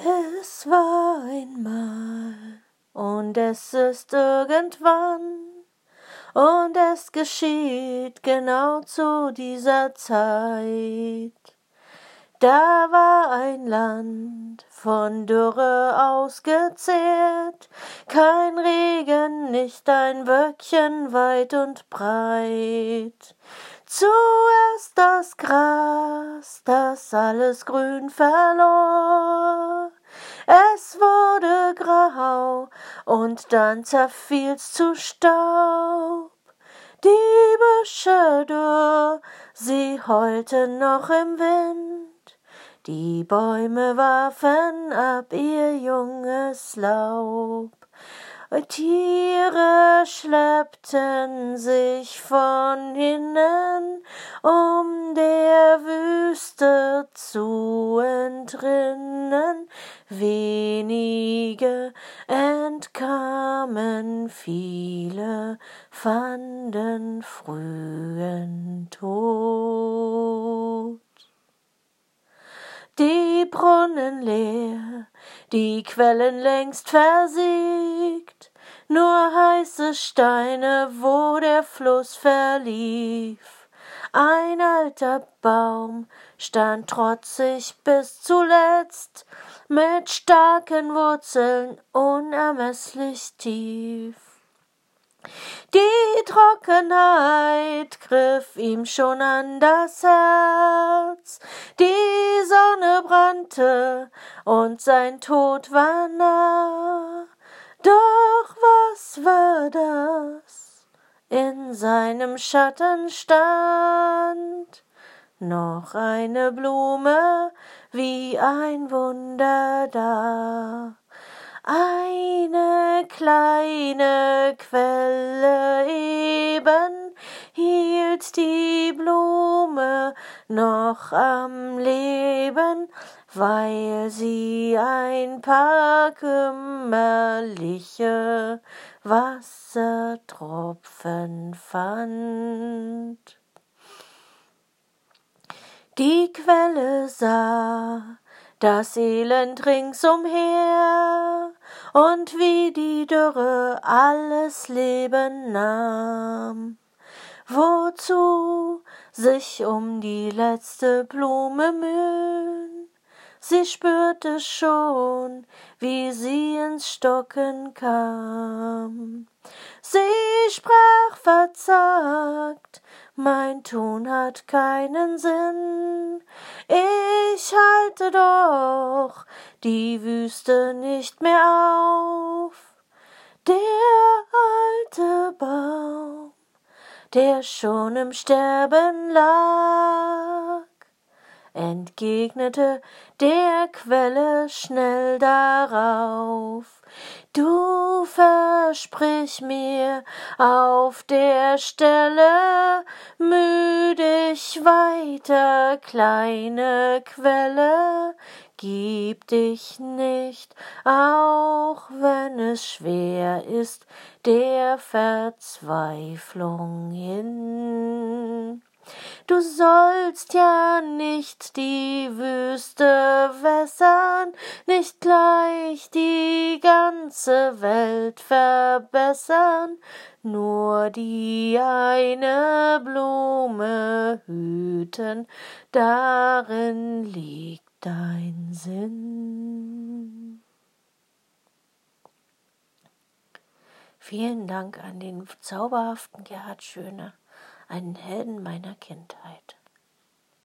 Es war einmal und es ist irgendwann und es geschieht genau zu dieser Zeit. Da war ein Land von Dürre ausgezehrt, kein Regen, nicht ein Wöckchen weit und breit. Zuerst das Gras, das alles grün verlor. Grau und dann zerfiel's zu Staub. Die Büsche dürr, sie heulten noch im Wind. Die Bäume warfen ab ihr junges Laub. Tiere schleppten sich von hinnen, um der Wüste zu entrinnen. Wenige entkamen, viele fanden frühen Tod. Die Brunnen leer, die Quellen längst versiegt, nur heiße Steine, wo der Fluss verlief. Ein alter Baum stand trotzig bis zuletzt, mit starken Wurzeln unermesslich tief. Die Trockenheit griff ihm schon an das Herz, die Sonne brannte und sein Tod war nah. Doch was war das? In seinem Schatten stand noch eine Blume wie ein Wunder da. Eine kleine Quelle eben hielt die Blume noch am Leben, weil sie ein paar kümmerliche Wassertropfen fand. Die Quelle sah das Elend ringsumher und wie die Dürre alles Leben nahm. Wozu sich um die letzte Blume mühen? Sie spürte schon, wie sie ins Stocken kam. Sie sprach verzagt, mein Tun hat keinen Sinn. Ich halte doch die Wüste nicht mehr auf. Der alte Baum, der schon im Sterben lag, entgegnete der Quelle schnell darauf. Du versprich mir auf der Stelle, weiter, kleine Quelle, gib dich nicht, auch wenn es schwer ist, der Verzweiflung hin. Du sollst ja nicht die Wüste wässern, nicht gleich die ganze Welt verbessern, nur die eine Blume hüten, darin liegt dein Sinn. Vielen Dank an den zauberhaften Gerhard Schöne einen Helden meiner Kindheit.